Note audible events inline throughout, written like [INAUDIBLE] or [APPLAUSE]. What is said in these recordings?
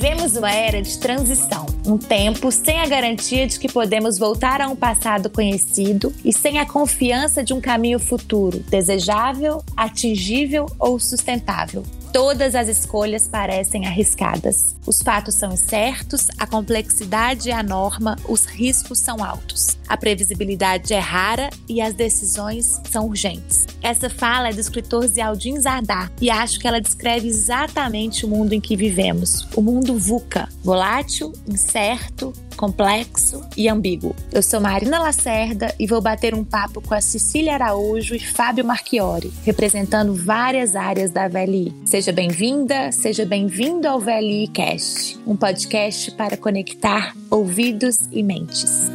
Vivemos uma era de transição, um tempo sem a garantia de que podemos voltar a um passado conhecido e sem a confiança de um caminho futuro desejável, atingível ou sustentável. Todas as escolhas parecem arriscadas. Os fatos são incertos, a complexidade é a norma, os riscos são altos. A previsibilidade é rara e as decisões são urgentes. Essa fala é do escritor Zialdin Zardar e acho que ela descreve exatamente o mundo em que vivemos. O mundo VUCA, volátil, incerto, complexo e ambíguo. Eu sou Marina Lacerda e vou bater um papo com a Cecília Araújo e Fábio Marchiori, representando várias áreas da VLI. Seja bem-vinda, seja bem-vindo ao VLI Cast, um podcast para conectar ouvidos e mentes.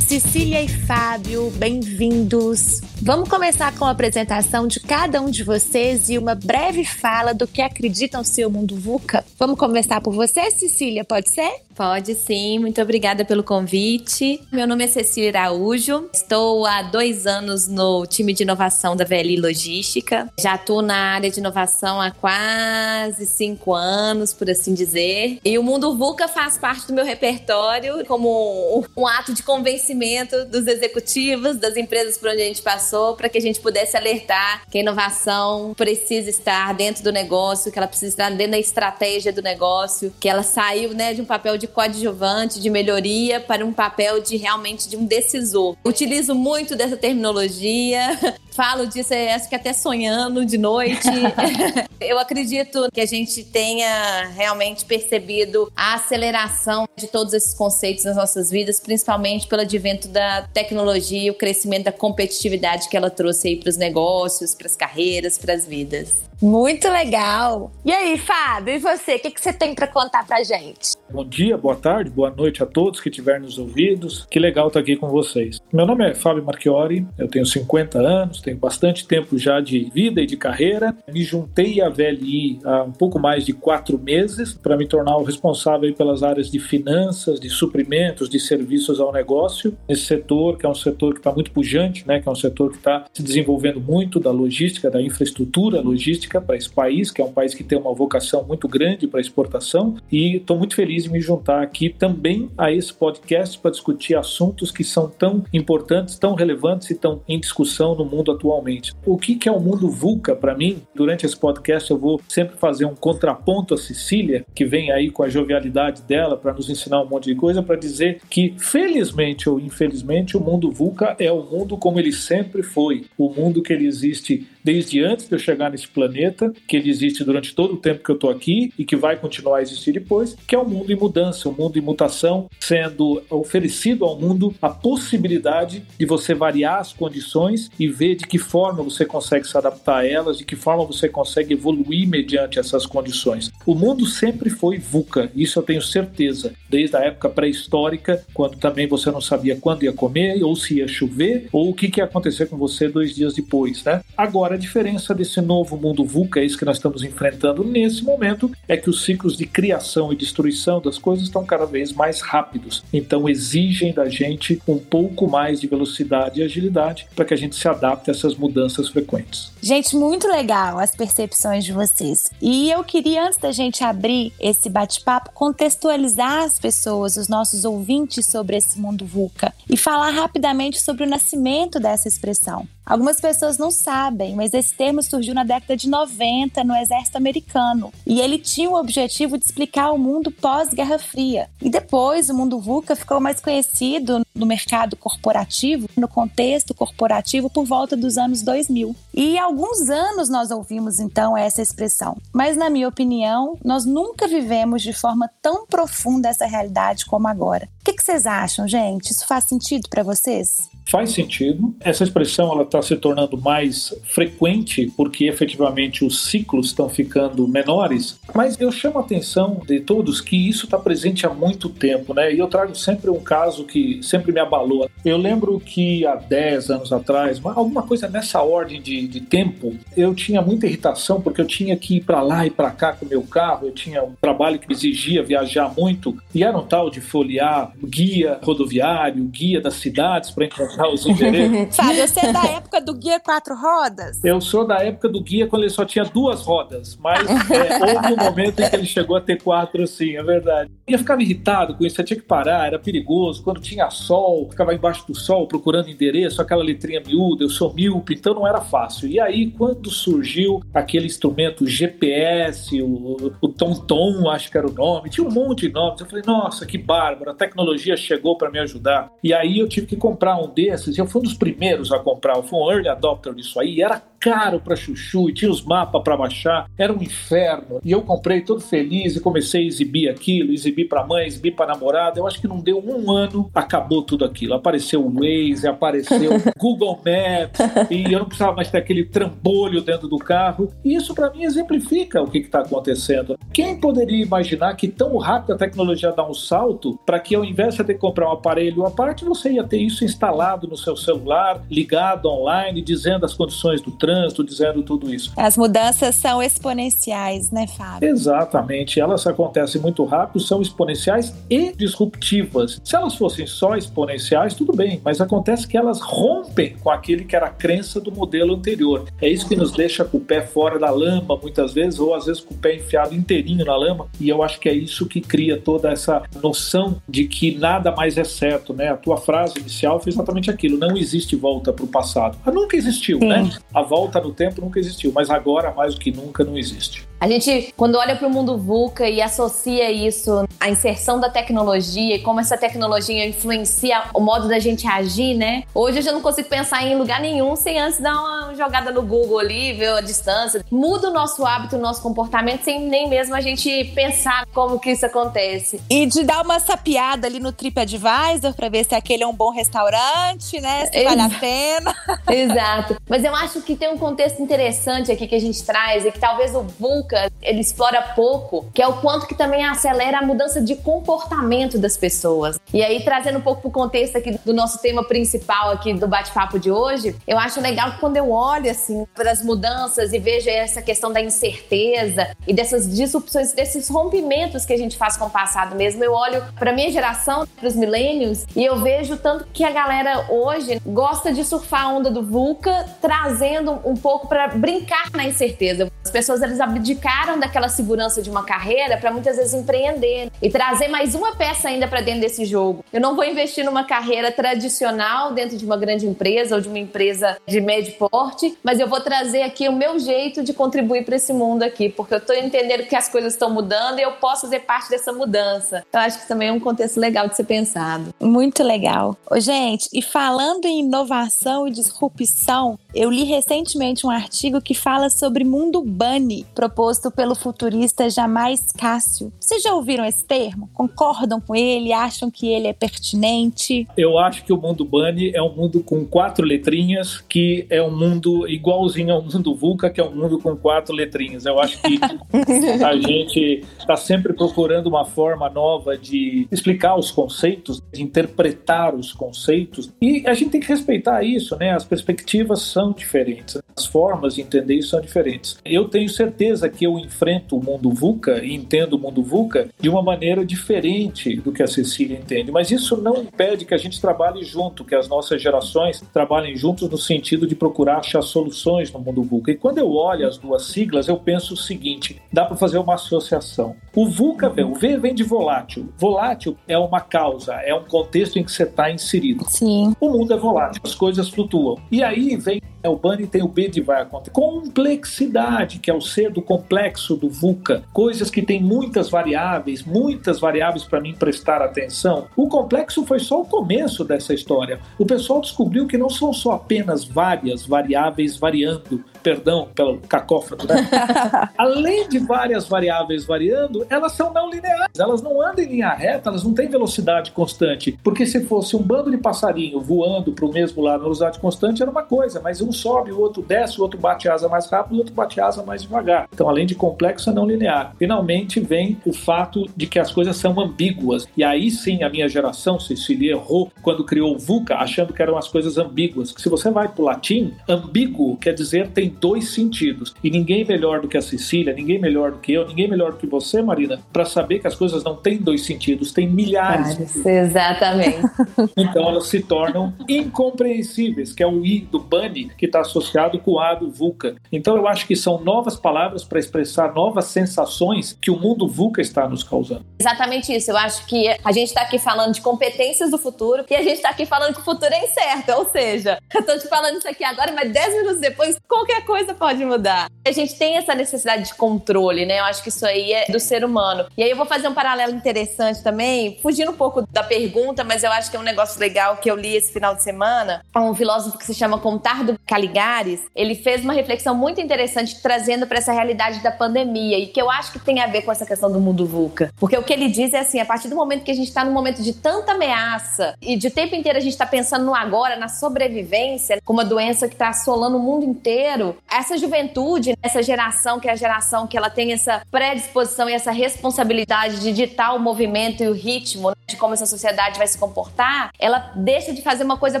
Cecília e Fábio, bem-vindos. Vamos começar com a apresentação de cada um de vocês e uma breve fala do que acreditam ser o mundo VUCA. Vamos começar por você, Cecília, pode ser? Pode sim, muito obrigada pelo convite. Meu nome é Cecília Araújo, estou há dois anos no time de inovação da VLI Logística. Já estou na área de inovação há quase cinco anos, por assim dizer. E o mundo VUCA faz parte do meu repertório como um ato de convencimento dos executivos, das empresas por onde a gente passou, para que a gente pudesse alertar que a inovação precisa estar dentro do negócio, que ela precisa estar dentro da estratégia do negócio, que ela saiu né, de um papel de coadjuvante, de melhoria, para um papel de realmente de um decisor. Utilizo muito dessa terminologia, falo disso, acho que até sonhando de noite. [LAUGHS] Eu acredito que a gente tenha realmente percebido a aceleração de todos esses conceitos nas nossas vidas, principalmente pelo advento da tecnologia e o crescimento da competitividade que ela trouxe aí para os negócios, para as carreiras, para as vidas. Muito legal. E aí, Fábio, e você? O que, que você tem para contar para gente? Bom dia, boa tarde, boa noite a todos que estiverem nos ouvidos. Que legal estar aqui com vocês. Meu nome é Fábio Marchiori, eu tenho 50 anos, tenho bastante tempo já de vida e de carreira. Me juntei à VLI há um pouco mais de quatro meses para me tornar o responsável pelas áreas de finanças, de suprimentos, de serviços ao negócio. Esse setor, que é um setor que está muito pujante, né, que é um setor que está se desenvolvendo muito da logística, da infraestrutura logística para esse país, que é um país que tem uma vocação muito grande para exportação, e estou muito feliz de me juntar aqui também a esse podcast para discutir assuntos que são tão importantes, tão relevantes e tão em discussão no mundo atualmente. O que, que é o mundo VUCA para mim? Durante esse podcast eu vou sempre fazer um contraponto a Cecília, que vem aí com a jovialidade dela para nos ensinar um monte de coisa, para dizer que felizmente ou infelizmente o mundo VUCA é o mundo como ele sempre foi, o mundo que ele existe desde antes de eu chegar nesse planeta, que ele existe durante todo o tempo que eu estou aqui e que vai continuar a existir depois, que é um mundo em mudança, um mundo em mutação, sendo oferecido ao mundo a possibilidade de você variar as condições e ver de que forma você consegue se adaptar a elas, de que forma você consegue evoluir mediante essas condições. O mundo sempre foi VUCA, isso eu tenho certeza, desde a época pré-histórica, quando também você não sabia quando ia comer, ou se ia chover, ou o que, que ia acontecer com você dois dias depois, né? Agora, A diferença desse novo mundo VUCA, esse que nós estamos enfrentando nesse momento, é que os ciclos de criação e destruição das coisas estão cada vez mais rápidos. Então, exigem da gente um pouco mais de velocidade e agilidade para que a gente se adapte a essas mudanças frequentes. Gente, muito legal as percepções de vocês. E eu queria, antes da gente abrir esse bate-papo, contextualizar as pessoas, os nossos ouvintes, sobre esse mundo VUCA e falar rapidamente sobre o nascimento dessa expressão. Algumas pessoas não sabem, mas esse termo surgiu na década de 90 no exército americano e ele tinha o objetivo de explicar o mundo pós-Guerra Fria. E depois o mundo VUCA ficou mais conhecido no mercado corporativo, no contexto corporativo por volta dos anos 2000. E há alguns anos nós ouvimos então essa expressão, mas na minha opinião, nós nunca vivemos de forma tão profunda essa realidade como agora. O que, vocês acham, gente? Isso faz sentido para vocês? faz sentido. Essa expressão ela está se tornando mais frequente porque efetivamente os ciclos estão ficando menores. Mas eu chamo a atenção de todos que isso está presente há muito tempo, né? E eu trago sempre um caso que sempre me abalou. Eu lembro que há 10 anos atrás, alguma coisa nessa ordem de, de tempo, eu tinha muita irritação porque eu tinha que ir para lá e para cá com o meu carro. Eu tinha um trabalho que exigia viajar muito e era um tal de folhear guia rodoviário, guia das cidades para encontrar os endereços. [LAUGHS] Fábio, você é da época do guia quatro rodas? Eu sou da época do guia quando ele só tinha duas rodas, mas [LAUGHS] é, houve um momento em que ele chegou a ter quatro, sim, é verdade. Eu ficava irritado com isso, você tinha que parar, era perigoso. Quando tinha sol, ficava embaixo do sol procurando endereço, aquela letrinha miúda, eu sou míope, então não era fácil. E aí, quando surgiu aquele instrumento GPS, o, o Tom Tom, acho que era o nome, tinha um monte de nomes, eu falei, nossa, que bárbaro, a tecnologia chegou para me ajudar. E aí eu tive que comprar um desses, e eu fui um dos primeiros a comprar, eu fui um early adopter disso aí, era caro para chuchu e tinha os mapas para baixar, era um inferno. E eu comprei todo feliz e comecei a exibir aquilo, exibir para mãe, exibir para namorada. Eu acho que não deu um ano, acabou tudo aquilo. Apareceu o Waze, apareceu o [LAUGHS] Google Maps e eu não precisava mais ter aquele trambolho dentro do carro. E isso para mim exemplifica o que está acontecendo. Quem poderia imaginar que tão rápido a tecnologia dá um salto para que ao invés de ter que comprar um aparelho à parte, você ia ter isso instalado no seu celular, ligado online, dizendo as condições do trânsito trânsito, dizendo tudo isso. As mudanças são exponenciais, né, Fábio? Exatamente. Elas acontecem muito rápido, são exponenciais e disruptivas. Se elas fossem só exponenciais, tudo bem, mas acontece que elas rompem com aquele que era a crença do modelo anterior. É isso que nos deixa com o pé fora da lama, muitas vezes, ou às vezes com o pé enfiado inteirinho na lama, e eu acho que é isso que cria toda essa noção de que nada mais é certo, né? A tua frase inicial foi exatamente aquilo: não existe volta para o passado. Ela nunca existiu, Sim. né? A volta volta no tempo nunca existiu, mas agora mais do que nunca não existe. A gente, quando olha para o mundo VUCA e associa isso à inserção da tecnologia e como essa tecnologia influencia o modo da gente agir, né? Hoje eu já não consigo pensar em lugar nenhum sem antes dar uma jogada no Google ali, ver a distância. Muda o nosso hábito, o nosso comportamento sem nem mesmo a gente pensar como que isso acontece. E de dar uma sapiada ali no TripAdvisor para ver se aquele é um bom restaurante, né? Se vale a pena. [LAUGHS] Exato. Mas eu acho que tem um contexto interessante aqui que a gente traz e que talvez o VUCA ele explora pouco, que é o quanto que também acelera a mudança de comportamento das pessoas. E aí, trazendo um pouco pro contexto aqui do nosso tema principal aqui do bate-papo de hoje, eu acho legal que quando eu olho, assim, para as mudanças e vejo essa questão da incerteza e dessas disrupções, desses rompimentos que a gente faz com o passado mesmo, eu olho para minha geração, para os milênios, e eu vejo tanto que a galera hoje gosta de surfar a onda do VUCA, trazendo um pouco para brincar na incerteza. As pessoas, elas abdicaram daquela segurança de uma carreira para muitas vezes empreender e trazer mais uma peça ainda para dentro desse jogo. Eu não vou investir numa carreira tradicional dentro de uma grande empresa ou de uma empresa de médio porte, mas eu vou trazer aqui o meu jeito de contribuir para esse mundo aqui, porque eu estou entendendo que as coisas estão mudando e eu posso fazer parte dessa mudança. Eu acho que também é um contexto legal de ser pensado. Muito legal. Ô, gente, e falando em inovação e disrupção, eu li recentemente um artigo que fala sobre mundo bunny, proposto pelo futurista Jamais Cássio. Vocês já ouviram esse termo? Concordam com ele? Acham que ele é pertinente? Eu acho que o mundo Bunny é um mundo com quatro letrinhas, que é um mundo igualzinho ao mundo VUCA, que é um mundo com quatro letrinhas. Eu acho que [LAUGHS] a gente está sempre procurando uma forma nova de explicar os conceitos, de interpretar os conceitos, e a gente tem que respeitar isso, né? As perspectivas são diferentes, as formas de entender isso são diferentes. Eu tenho certeza que que eu enfrento o mundo VUCA e entendo o mundo VUCA de uma maneira diferente do que a Cecília entende. Mas isso não impede que a gente trabalhe junto, que as nossas gerações trabalhem juntos no sentido de procurar achar soluções no mundo VUCA. E quando eu olho as duas siglas, eu penso o seguinte: dá para fazer uma associação. O VUCA, o V vem de volátil. Volátil é uma causa, é um contexto em que você está inserido. Sim. O mundo é volátil, as coisas flutuam. E aí vem é o Bunny tem o B de acontecer. Complexidade, que é o C do complexo do VUCA. Coisas que tem muitas variáveis, muitas variáveis para mim prestar atenção. O complexo foi só o começo dessa história. O pessoal descobriu que não são só apenas várias variáveis variando. Perdão pelo cacófato, né? [LAUGHS] Além de várias variáveis variando, elas são não lineares. Elas não andam em linha reta, elas não têm velocidade constante. Porque se fosse um bando de passarinho voando para o mesmo lado na velocidade constante, era uma coisa, mas um sobe, o outro desce, o outro bate asa mais rápido, o outro bate asa mais devagar. Então, além de complexo, é não linear. Finalmente vem o fato de que as coisas são ambíguas. E aí sim a minha geração, Cecília, errou quando criou o VUCA, achando que eram as coisas ambíguas. Que se você vai para o latim, ambíguo quer dizer tem dois sentidos. E ninguém melhor do que a Cecília, ninguém melhor do que eu, ninguém melhor do que você, Marina, para saber que as coisas não têm dois sentidos, têm milhares. exatamente. [LAUGHS] Então elas se tornam incompreensíveis, que é o I do Bunny, que está associado com o A do VUCA. Então eu acho que são novas palavras para expressar novas sensações que o mundo VUCA está nos causando. Exatamente isso. Eu acho que a gente está aqui falando de competências do futuro e a gente está aqui falando que o futuro é incerto. Ou seja, eu estou te falando isso aqui agora, mas 10 minutos depois qualquer coisa pode mudar. A gente tem essa necessidade de controle, né? Eu acho que isso aí é do ser humano. E aí eu vou fazer um paralelo interessante também, fugindo um pouco da pergunta, mas eu acho que é um negócio legal que eu li esse final de semana. Um filósofo que se chama Contardo Caligares, ele fez uma reflexão muito interessante trazendo para essa realidade da pandemia e que eu acho que tem a ver com essa questão do mundo VUCA. Porque o que ele diz é assim, a partir do momento que a gente está num momento de tanta ameaça e de tempo inteiro a gente está pensando no agora, na sobrevivência, com uma doença que está assolando o mundo inteiro, essa juventude, essa geração que é a geração que ela tem essa predisposição e essa responsabilidade de ditar o movimento e o ritmo né, de como essa sociedade vai se comportar, ela deixa de fazer uma coisa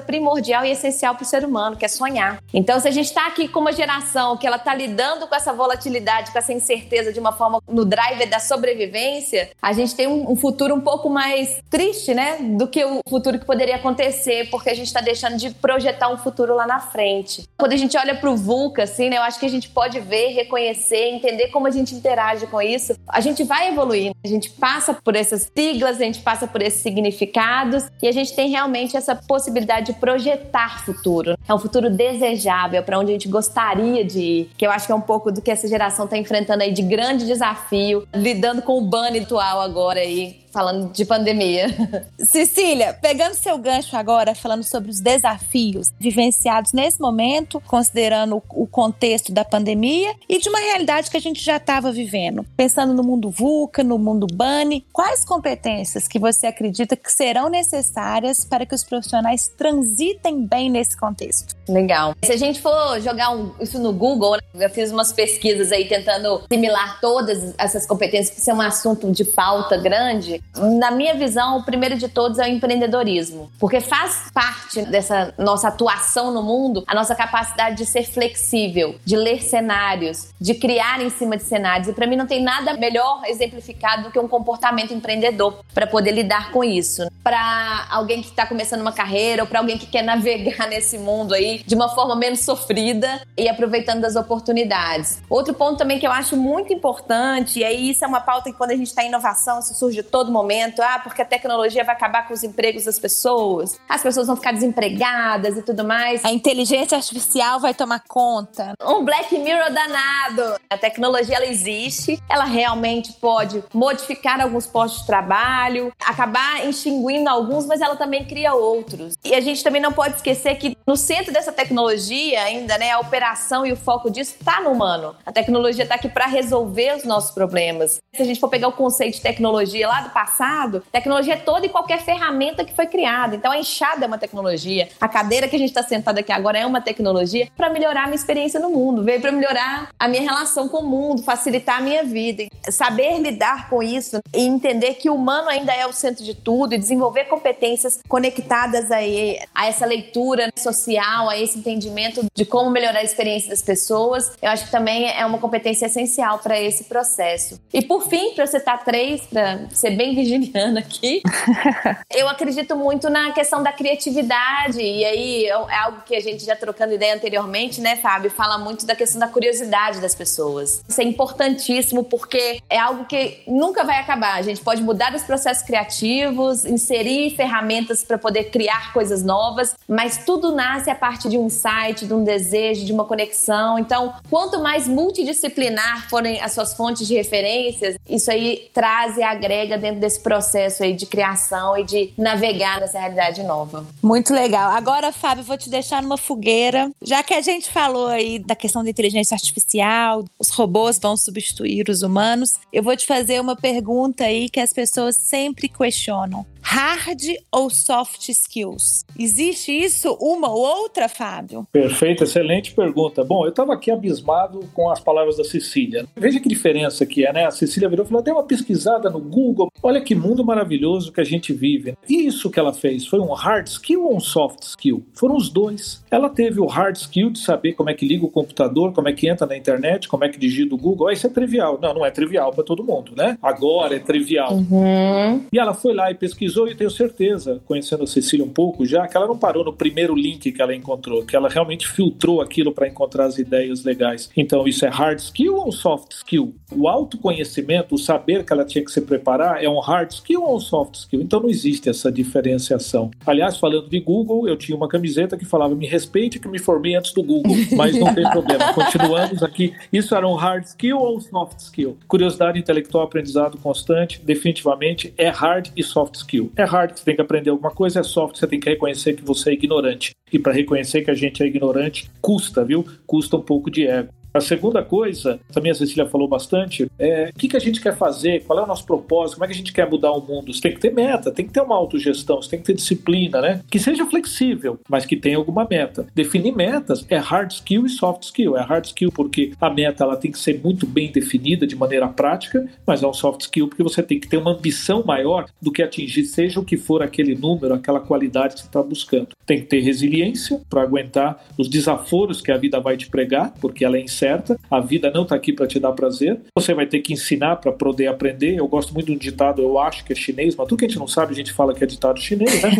primordial e essencial para o ser humano, que é sonhar. Então, se a gente está aqui com uma geração que ela está lidando com essa volatilidade, com essa incerteza de uma forma no driver da sobrevivência, a gente tem um, futuro um pouco mais triste, né, do que o futuro que poderia acontecer, porque a gente está deixando de projetar um futuro lá na frente. Quando a gente olha para o VUCA, assim, né, eu acho que a gente pode ver, reconhecer, entender como a gente interage com isso. A gente vai evoluindo, a gente passa por essas siglas, a gente passa por esses significados e a gente tem realmente essa possibilidade de projetar futuro. É um futuro desejável para onde a gente gostaria de ir, que eu acho que é um pouco do que essa geração está enfrentando aí de grande desafio, lidando com o ban atual agora aí, falando de pandemia. [LAUGHS] Cecília, pegando seu gancho agora, falando sobre os desafios vivenciados nesse momento, considerando o contexto da pandemia e de uma realidade que a gente já estava vivendo. Pensando no mundo VUCA, no mundo BANI, quais competências que você acredita que serão necessárias para que os profissionais transitem bem nesse contexto? Legal. Se a gente for jogar um, isso no Google, né, eu fiz umas pesquisas aí tentando assimilar todas essas competências para ser um assunto de pauta grande na minha visão, o primeiro de todos é o empreendedorismo, porque faz parte dessa nossa atuação no mundo a nossa capacidade de ser flexível, de ler cenários, de criar em cima de cenários. E para mim não tem nada melhor exemplificado do que um comportamento empreendedor para poder lidar com isso. Para alguém que está começando uma carreira ou para alguém que quer navegar [LAUGHS] nesse mundo aí de uma forma menos sofrida e aproveitando das oportunidades. Outro ponto também que eu acho muito importante, e aí isso é uma pauta que quando a gente está em inovação, isso surge todo todo momento, ah, porque a tecnologia vai acabar com os empregos das pessoas, as pessoas vão ficar desempregadas e tudo mais. A inteligência artificial vai tomar conta. Um Black Mirror danado. A tecnologia ela existe, ela realmente pode modificar alguns postos de trabalho, acabar extinguindo alguns, mas ela também cria outros. E a gente também não pode esquecer que no centro dessa tecnologia ainda, né, a operação e o foco disso está no humano. A tecnologia está aqui para resolver os nossos problemas. Se a gente for pegar o conceito de tecnologia lá do passado, tecnologia é toda e qualquer ferramenta que foi criada. Então a enxada é uma tecnologia, a cadeira que a gente está sentado aqui agora é uma tecnologia para melhorar a minha experiência no mundo, veio para melhorar a minha relação com o mundo, facilitar a minha vida. Saber lidar com isso e entender que o humano ainda é o centro de tudo e desenvolver competências conectadas aí a essa leitura social, a esse entendimento de como melhorar a experiência das pessoas, eu acho que também é uma competência essencial para esse processo. E por fim, para citar três, para ser bem virginiana aqui. [LAUGHS] eu acredito muito na questão da criatividade. E aí é, é algo que a gente já trocando ideia anteriormente, né, Fábio? Fala muito da questão da curiosidade das pessoas. Isso é importantíssimo porque é algo que nunca vai acabar. A gente pode mudar os processos criativos, inserir ferramentas para poder criar coisas novas, mas tudo nasce a partir de um insight, de um desejo, de uma conexão. Então, quanto mais multidisciplinar forem as suas fontes de referências, isso aí traz e agrega dentro dentro desse processo aí de criação e de navegar nessa realidade nova. Muito legal. Agora, Fábio, vou te deixar numa fogueira. Já que a gente falou aí da questão da inteligência artificial, os robôs vão substituir os humanos, eu vou te fazer uma pergunta aí que as pessoas sempre questionam. Hard ou soft skills? Existe isso uma ou outra, Fábio? Perfeito, excelente pergunta. Bom, eu estava aqui abismado com as palavras da Cecília. Veja que diferença que é, né? A Cecília virou e falou: deu uma pesquisada no Google. Olha que mundo maravilhoso que a gente vive. E isso que ela fez foi um hard skill ou um soft skill? Foram os dois. Ela teve o hard skill de saber como é que liga o computador, como é que entra na internet, como é que digita o Google. Ah, isso é trivial. Não, não é trivial para todo mundo, né? Agora é trivial. Uhum. E ela foi lá e pesquisou e tenho certeza, conhecendo a Cecília um pouco já, que ela não parou no primeiro link que ela encontrou, que ela realmente filtrou aquilo para encontrar as ideias legais. Então, isso é hard skill ou soft skill? O autoconhecimento, o saber que ela tinha que se preparar, é um hard skill ou um soft skill? Então, não existe essa diferenciação. Aliás, falando de Google, eu tinha uma camiseta que falava: me respeite que me formei antes do Google, [LAUGHS] mas não tem problema. Continuamos aqui. Isso era um hard skill ou um soft skill? Curiosidade intelectual, aprendizado constante, definitivamente é hard e soft skill. É hard que você tem que aprender alguma coisa, é soft que você tem que reconhecer que você é ignorante. E para reconhecer que a gente é ignorante, custa, viu? Custa um pouco de ego. A segunda coisa, também a Cecília falou bastante, é o que, que a gente quer fazer, qual é o nosso propósito, como é que a gente quer mudar o mundo. Você tem que ter meta, tem que ter uma autogestão, você tem que ter disciplina, né? Que seja flexível, mas que tenha alguma meta. Definir metas é hard skill e soft skill. É hard skill porque a meta ela tem que ser muito bem definida de maneira prática, mas é um soft skill porque você tem que ter uma ambição maior do que atingir, seja o que for aquele número, aquela qualidade que você está buscando. Tem que ter resiliência para aguentar os desaforos que a vida vai te pregar, porque ela é certa. A vida não está aqui para te dar prazer. Você vai ter que ensinar para poder aprender. Eu gosto muito de um ditado, eu acho que é chinês, mas tudo que a gente não sabe, a gente fala que é ditado chinês, né?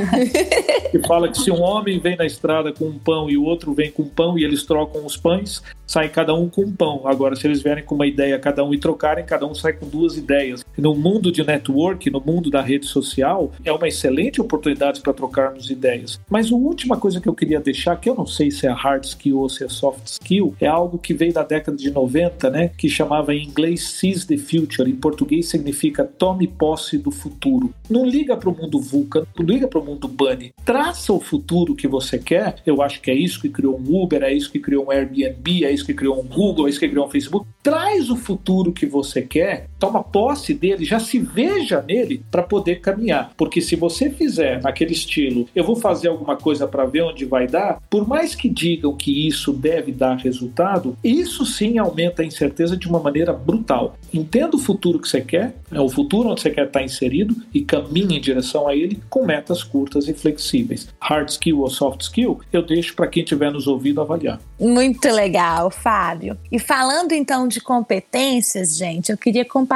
[LAUGHS] que fala que se um homem vem na estrada com um pão e o outro vem com um pão e eles trocam os pães, sai cada um com um pão. Agora, se eles vierem com uma ideia cada um e trocarem, cada um sai com duas ideias. No mundo de network, no mundo da rede social, é uma excelente oportunidade para trocarmos ideias. Mas a última coisa que eu queria deixar, que eu não sei se é hard skill ou se é soft skill, é algo que veio da década de 90, né, que chamava em inglês Seize the Future, em português significa tome posse do futuro. Não liga para o mundo VUCA, não liga para o mundo Bunny. Traça o futuro que você quer. Eu acho que é isso que criou um Uber, é isso que criou um Airbnb, é isso que criou um Google, é isso que criou um Facebook. Traz o futuro que você quer, toma posse dele, já se veja nele para poder caminhar. Porque se você fizer naquele estilo, eu vou fazer alguma coisa para ver onde vai dar, por mais que digam que isso deve dar resultado, isso sim aumenta a incerteza de uma maneira brutal. Entenda o futuro que você quer, é o futuro onde você quer estar inserido e caminhe em direção a ele com metas curtas e flexíveis. Hard skill ou soft skill, eu deixo para quem estiver nos ouvindo avaliar. Muito legal, Fábio. E falando então de competências, gente, eu queria compartilhar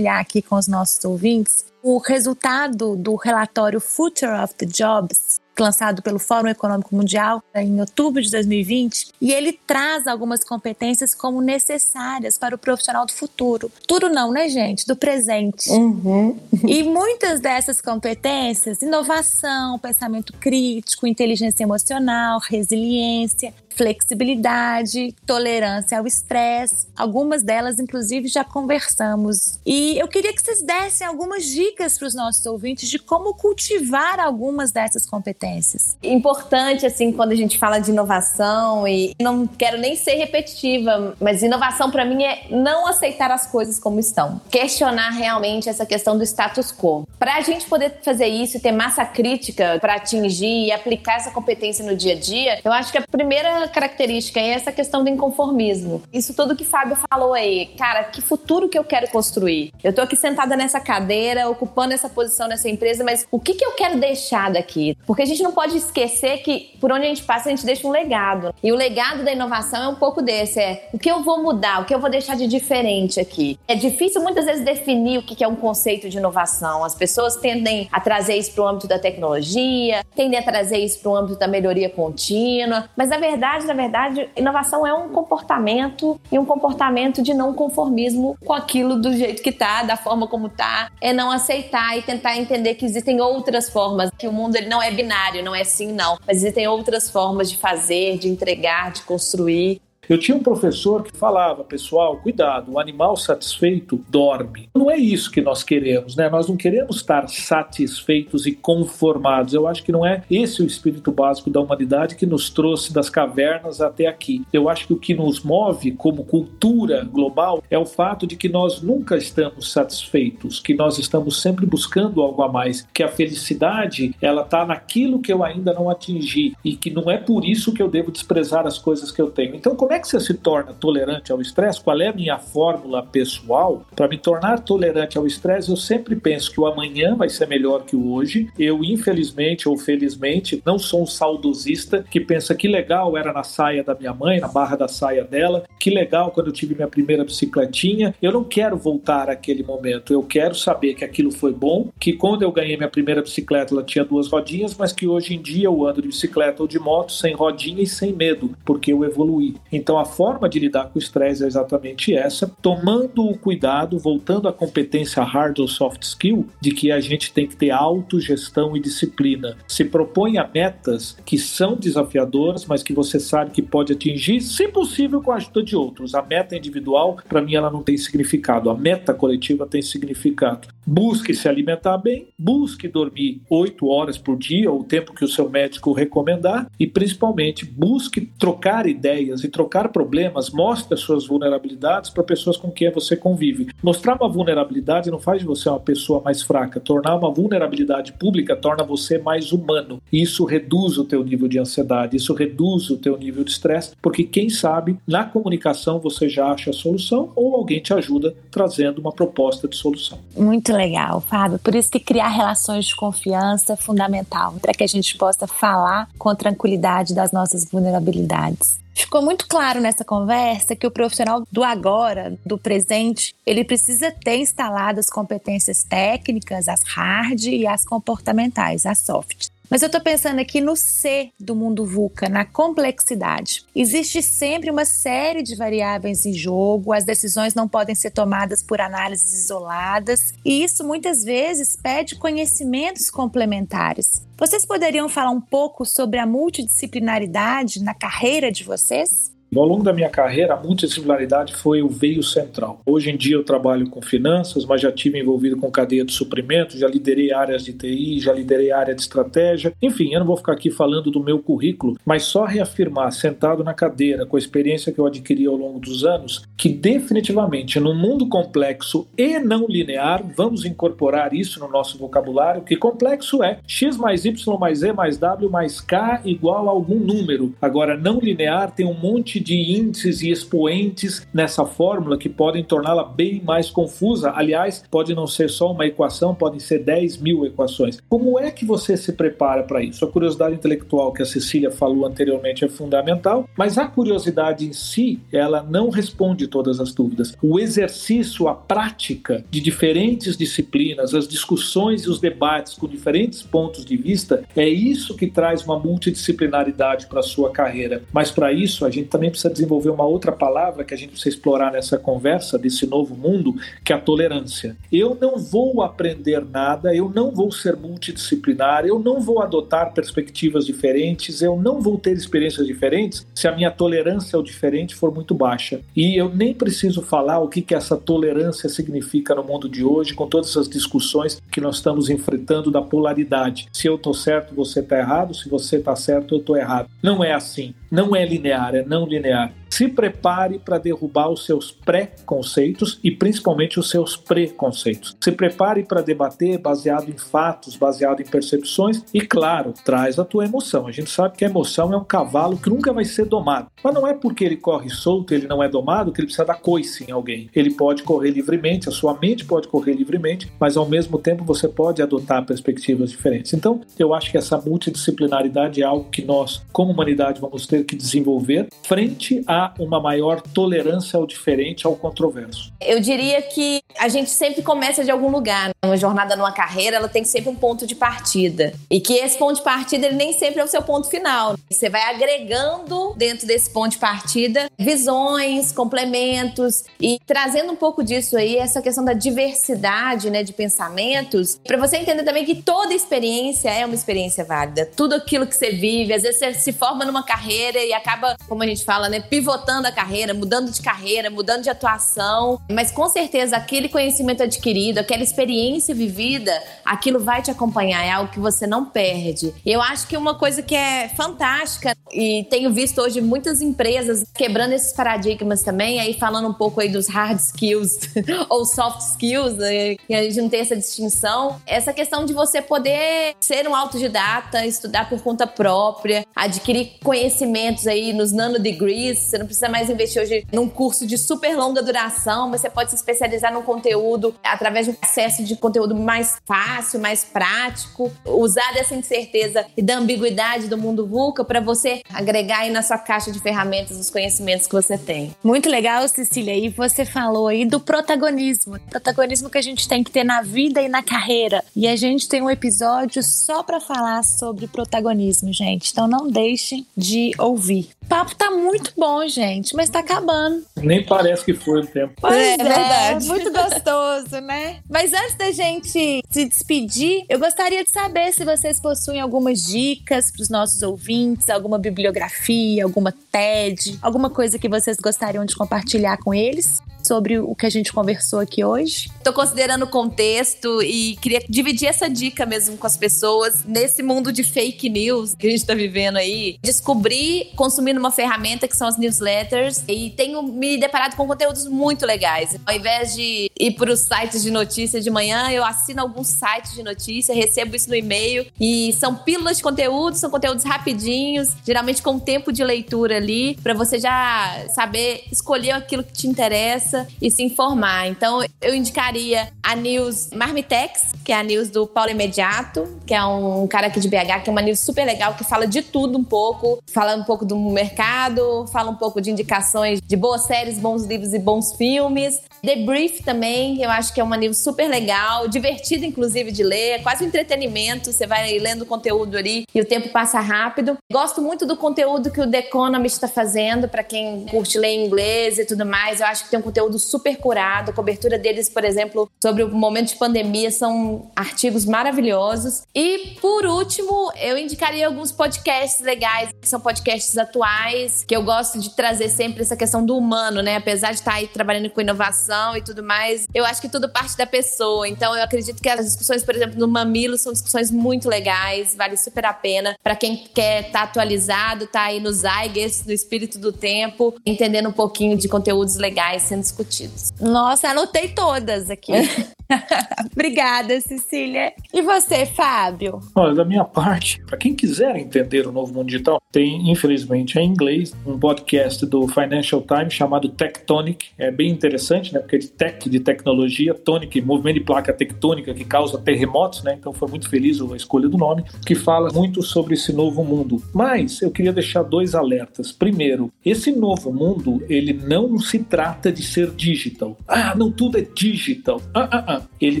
aqui com os nossos ouvintes o resultado do relatório Future of the Jobs lançado pelo Fórum Econômico Mundial em outubro de 2020, e ele traz algumas competências como necessárias para o profissional do futuro. Tudo não, né, gente? Do presente. Uhum. e muitas dessas competências, inovação, pensamento crítico, inteligência emocional, resiliência, flexibilidade, tolerância ao estresse. Algumas delas, inclusive, já conversamos. E eu queria que vocês dessem algumas dicas para os nossos ouvintes de como cultivar algumas dessas competências. Importante, assim, quando a gente fala de inovação, e não quero nem ser repetitiva, mas inovação para mim é não aceitar as coisas como estão. Questionar realmente essa questão do status quo. Para a gente poder fazer isso e ter massa crítica para atingir e aplicar essa competência no dia a dia, eu acho que a primeira característica é essa questão do inconformismo. Isso tudo que Fábio falou aí. Cara, que futuro que eu quero construir? Eu tô aqui sentada nessa cadeira, ocupando essa posição nessa empresa, mas o que, que eu quero deixar daqui? Porque a gente não pode esquecer que por onde a gente passa, a gente deixa um legado. E o legado da inovação é um pouco desse: é o que eu vou mudar, o que eu vou deixar de diferente aqui. É difícil muitas vezes definir o que é um conceito de inovação. As pessoas tendem a trazer isso para o âmbito da tecnologia, tendem a trazer isso para o âmbito da melhoria contínua, mas na verdade, verdade, na verdade, inovação é um comportamento e um comportamento de não conformismo com aquilo do jeito que tá, da forma como tá, é não aceitar e tentar entender que existem outras formas, que o mundo ele não é binário, não é sim não, mas existem outras formas de fazer, de entregar, de construir Eu tinha um professor que falava, pessoal, cuidado, o animal satisfeito dorme. Não é isso que nós queremos, né? Nós não queremos estar satisfeitos e conformados. Eu acho que não é esse o espírito básico da humanidade que nos trouxe das cavernas até aqui. Eu acho que o que nos move como cultura global é o fato de que nós nunca estamos satisfeitos, que nós estamos sempre buscando algo a mais, que a felicidade ela está naquilo que eu ainda não atingi e que não é por isso que eu devo desprezar as coisas que eu tenho. Então, como é que você se torna tolerante ao estresse? Qual é a minha fórmula pessoal para me tornar tolerante ao estresse? Eu sempre penso que o amanhã vai ser melhor que o hoje. Eu, infelizmente ou felizmente, não sou um saudosista que pensa que legal era na saia da minha mãe, na barra da saia dela, que legal quando eu tive minha primeira bicicletinha. Eu não quero voltar àquele momento. Eu quero saber que aquilo foi bom, que quando eu ganhei minha primeira bicicleta ela tinha duas rodinhas, mas que hoje em dia eu ando de bicicleta ou de moto sem rodinha e sem medo, porque eu evoluí. Então a forma de lidar com o estresse é exatamente essa, tomando o cuidado, voltando à competência hard ou soft skill, de que a gente tem que ter autogestão e disciplina. Se propõe a metas que são desafiadoras, mas que você sabe que pode atingir, se possível, com a ajuda de outros. A meta individual, para mim, ela não tem significado. A meta coletiva tem significado. Busque se alimentar bem, busque dormir oito horas por dia, ou o tempo que o seu médico recomendar, e principalmente busque trocar ideias e trocar problemas, mostre as suas vulnerabilidades para pessoas com quem você convive. Mostrar uma vulnerabilidade não faz de você uma pessoa mais fraca, tornar uma vulnerabilidade pública torna você mais humano. Isso reduz o teu nível de ansiedade, isso reduz o teu nível de estresse, porque quem sabe na comunicação você já acha a solução ou alguém te ajuda trazendo uma proposta de solução. Muito legal, Fábio. Por isso que criar relações de confiança é fundamental, para que a gente possa falar com tranquilidade das nossas vulnerabilidades. Ficou muito claro nessa conversa que o profissional do agora, do presente, ele precisa ter instaladas competências técnicas, as hard e as comportamentais, as soft. Mas eu estou pensando aqui no C do mundo VUCA, na complexidade. Existe sempre uma série de variáveis em jogo, as decisões não podem ser tomadas por análises isoladas, e isso muitas vezes pede conhecimentos complementares. Vocês poderiam falar um pouco sobre a multidisciplinaridade na carreira de vocês? Ao longo da minha carreira, a multidisciplinaridade foi o veio central. Hoje em dia eu trabalho com finanças, mas já tive envolvido com cadeia de suprimentos, já liderei áreas de TI, já liderei área de estratégia. Enfim, eu não vou ficar aqui falando do meu currículo, mas só reafirmar, sentado na cadeira, com a experiência que eu adquiri ao longo dos anos, que definitivamente no mundo complexo e não linear, vamos incorporar isso no nosso vocabulário, que complexo é x mais y mais e mais w mais k igual a algum número. Agora, não linear tem um monte de índices e expoentes nessa fórmula que podem torná-la bem mais confusa. Aliás, pode não ser só uma equação, podem ser 10 mil equações. Como é que você se prepara para isso? A curiosidade intelectual que a Cecília falou anteriormente é fundamental, mas a curiosidade em si, ela não responde todas as dúvidas. O exercício, a prática de diferentes disciplinas, as discussões e os debates com diferentes pontos de vista, é isso que traz uma multidisciplinaridade para a sua carreira. Mas para isso, a gente também precisa desenvolver uma outra palavra que a gente precisa explorar nessa conversa desse novo mundo, que é a tolerância. Eu não vou aprender nada, eu não vou ser multidisciplinar, eu não vou adotar perspectivas diferentes, eu não vou ter experiências diferentes se a minha tolerância ao diferente for muito baixa. E eu nem preciso falar o que, que essa tolerância significa no mundo de hoje, com todas essas discussões que nós estamos enfrentando da polaridade. Se eu estou certo, você está errado, se você está certo, eu estou errado. Não é assim. Não é linear, é não linear. Se prepare para derrubar os seus pré-conceitos e principalmente os seus preconceitos. Se prepare para debater baseado em fatos, baseado em percepções e, claro, traz a tua emoção. A gente sabe que a emoção é um cavalo que nunca vai ser domado. Mas não é porque ele corre solto, ele não é domado, que ele precisa dar coice em alguém. Ele pode correr livremente, a sua mente pode correr livremente, mas ao mesmo tempo você pode adotar perspectivas diferentes. Então, eu acho que essa multidisciplinaridade é algo que nós, como humanidade, vamos ter que desenvolver frente a uma maior tolerância ao diferente, ao controverso? Eu diria que a gente sempre começa de algum lugar. Né? Uma jornada numa carreira, ela tem sempre um ponto de partida. E que esse ponto de partida, ele nem sempre é o seu ponto final. Você vai agregando dentro desse ponto de partida visões, complementos e trazendo um pouco disso aí, essa questão da diversidade, né, de pensamentos, para você entender também que toda experiência é uma experiência válida. Tudo aquilo que você vive, às vezes você se forma numa carreira e acaba, como a gente fala, né, pivotando a carreira, mudando de carreira, mudando de atuação, mas com certeza aquele conhecimento adquirido, aquela experiência vivida, aquilo vai te acompanhar, é algo que você não perde. Eu acho que uma coisa que é fantástica. E tenho visto hoje muitas empresas quebrando esses paradigmas também, aí falando um pouco aí dos hard skills [LAUGHS] ou soft skills, né, que a gente não tem essa distinção, essa questão de você poder ser um autodidata, estudar por conta própria, adquirir conhecimentos aí nos nanodegrees, você não precisa mais investir hoje num curso de super longa duração, você pode se especializar num conteúdo através de um acesso de conteúdo mais fácil, mais prático, usar dessa incerteza e da ambiguidade do mundo VUCA para você agregar aí na sua caixa de ferramentas os conhecimentos que você tem. Muito legal, Cecília. E você falou aí do protagonismo. Protagonismo que a gente tem que ter na vida e na carreira. E a gente tem um episódio só para falar sobre protagonismo, gente. Então não deixem de ouvir. O papo tá muito bom, gente, mas tá acabando. Nem parece que foi o tempo. Pois é, é verdade. muito gostoso, né? Mas antes da gente se despedir, eu gostaria de saber se vocês possuem algumas dicas para os nossos ouvintes, alguma bibliografia, alguma TED, alguma coisa que vocês gostariam de compartilhar com eles sobre o que a gente conversou aqui hoje. Tô considerando o contexto e queria dividir essa dica mesmo com as pessoas nesse mundo de fake news que a gente tá vivendo aí. Descobri consumindo uma ferramenta que são as newsletters e tenho me deparado com conteúdos muito legais. Ao invés de ir para os sites de notícia de manhã, eu assino alguns sites de notícia, recebo isso no e-mail e são pílulas de conteúdo, são conteúdos rapidinhos, geralmente com tempo de leitura ali, para você já saber escolher aquilo que te interessa e se informar. Então, eu indicaria a news Marmitex, que é a news do Paulo Imediato, que é um cara aqui de BH, que é uma news super legal, que fala de tudo um pouco, fala um pouco do mercado, fala um pouco de indicações de boas séries, bons livros e bons filmes. The Brief também, eu acho que é uma news super legal, divertida inclusive de ler, é quase um entretenimento, você vai lendo o conteúdo ali e o tempo passa rápido. Gosto muito do conteúdo que o The Economist está fazendo, para quem curte ler inglês e tudo mais, eu acho que tem um conteúdo super curado, a cobertura deles, por exemplo, sobre o momento de pandemia, são artigos maravilhosos. E, por último, eu indicaria alguns podcasts legais, que são podcasts atuais, que eu gosto de trazer sempre essa questão do humano, né? Apesar de estar aí trabalhando com inovação e tudo mais, eu acho que tudo parte da pessoa. Então, eu acredito que as discussões, por exemplo, no Mamilo são discussões muito legais, vale super a pena. Para quem quer estar tá atualizado, tá aí no Zyges, no espírito do tempo, entendendo um pouquinho de conteúdos legais sendo discutidos. Nossa, anotei todas aqui. [LAUGHS] [LAUGHS] Obrigada, Cecília. E você, Fábio? Olha, da minha parte, para quem quiser entender o novo mundo digital, tem, infelizmente, em inglês, um podcast do Financial Times chamado Tectonic. É bem interessante, né? Porque é de tech, de tecnologia, tonic, movimento de placa tectônica que causa terremotos, né? Então foi muito feliz a escolha do nome, que fala muito sobre esse novo mundo. Mas eu queria deixar dois alertas. Primeiro, esse novo mundo, ele não se trata de ser digital. Ah, não tudo é digital. Ah, ah, ah. Ele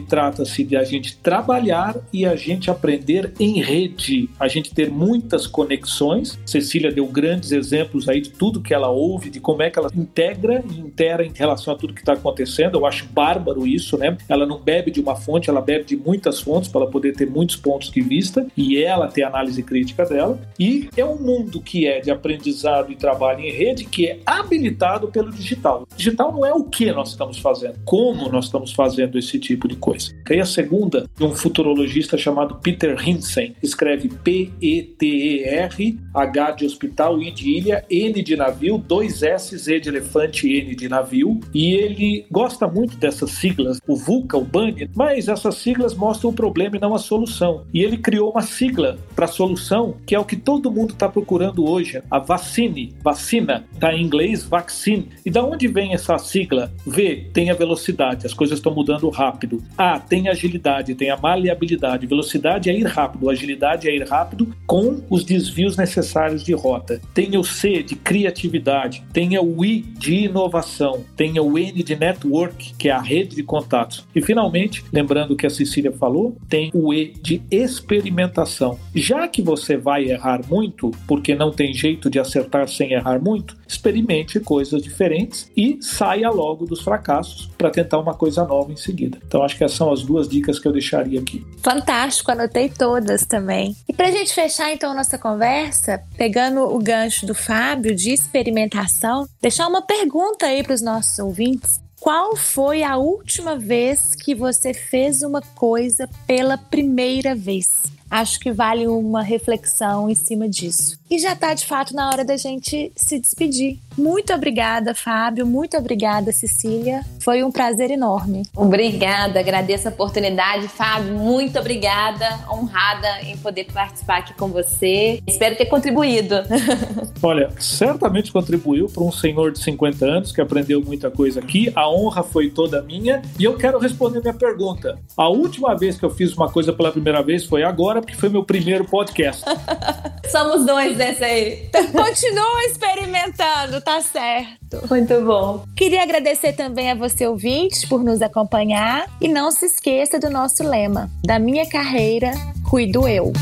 trata-se de a gente trabalhar e a gente aprender em rede, a gente ter muitas conexões. Cecília deu grandes exemplos aí de tudo que ela ouve, de como é que ela integra e intera em relação a tudo que está acontecendo. Eu acho bárbaro isso, né? Ela não bebe de uma fonte, ela bebe de muitas fontes para poder ter muitos pontos de vista e ela ter a análise crítica dela. E é um mundo que é de aprendizado e trabalho em rede que é habilitado pelo digital. O digital não é o que nós estamos fazendo, como nós estamos fazendo esse tipo de coisa. E a segunda, de um futurologista chamado Peter Hinsen, escreve P-E-T-E-R, H de hospital, I de ilha, N de navio, dois S, Z de elefante, N de navio, e ele gosta muito dessas siglas, o VUCA, o BANI, mas essas siglas mostram o problema e não a solução. E ele criou uma sigla para a solução, que é o que todo mundo está procurando hoje, a vacine, vacina, está em inglês vaccine. E da onde vem essa sigla? V tem a velocidade, as coisas estão mudando rápido. A tem agilidade, tem a maleabilidade. Velocidade é ir rápido, agilidade é ir rápido com os desvios necessários de rota. Tem o C de criatividade, tem o I de inovação, tem o N de network, que é a rede de contatos. E finalmente, lembrando que a Cecília falou, tem o E de experimentação. Já que você vai errar muito, porque não tem jeito de acertar sem errar muito, experimente coisas diferentes e saia logo dos fracassos para tentar uma coisa nova em seguida. Então acho que essas são as duas dicas que eu deixaria aqui. Fantástico, anotei todas também. E para a gente fechar então nossa conversa, pegando o gancho do Fábio de experimentação, deixar uma pergunta aí para os nossos ouvintes. Qual foi a última vez que você fez uma coisa pela primeira vez? Acho que vale uma reflexão em cima disso. E já está de fato na hora da gente se despedir. Muito obrigada, Fábio. Muito obrigada, Cecília. Foi um prazer enorme. Obrigada, agradeço a oportunidade, Fábio. Muito obrigada, honrada em poder participar aqui com você. Espero ter contribuído. [LAUGHS] Olha, certamente contribuiu para um senhor de 50 anos que aprendeu muita coisa aqui. A honra foi toda minha. E eu quero responder minha pergunta. A última vez que eu fiz uma coisa pela primeira vez foi agora, porque foi meu primeiro podcast. [LAUGHS] Somos dois dessa aí. [LAUGHS] Continua experimentando, tá certo. Muito bom. Queria agradecer também a você, ouvinte, por nos acompanhar. E não se esqueça do nosso lema: da minha carreira, cuido eu.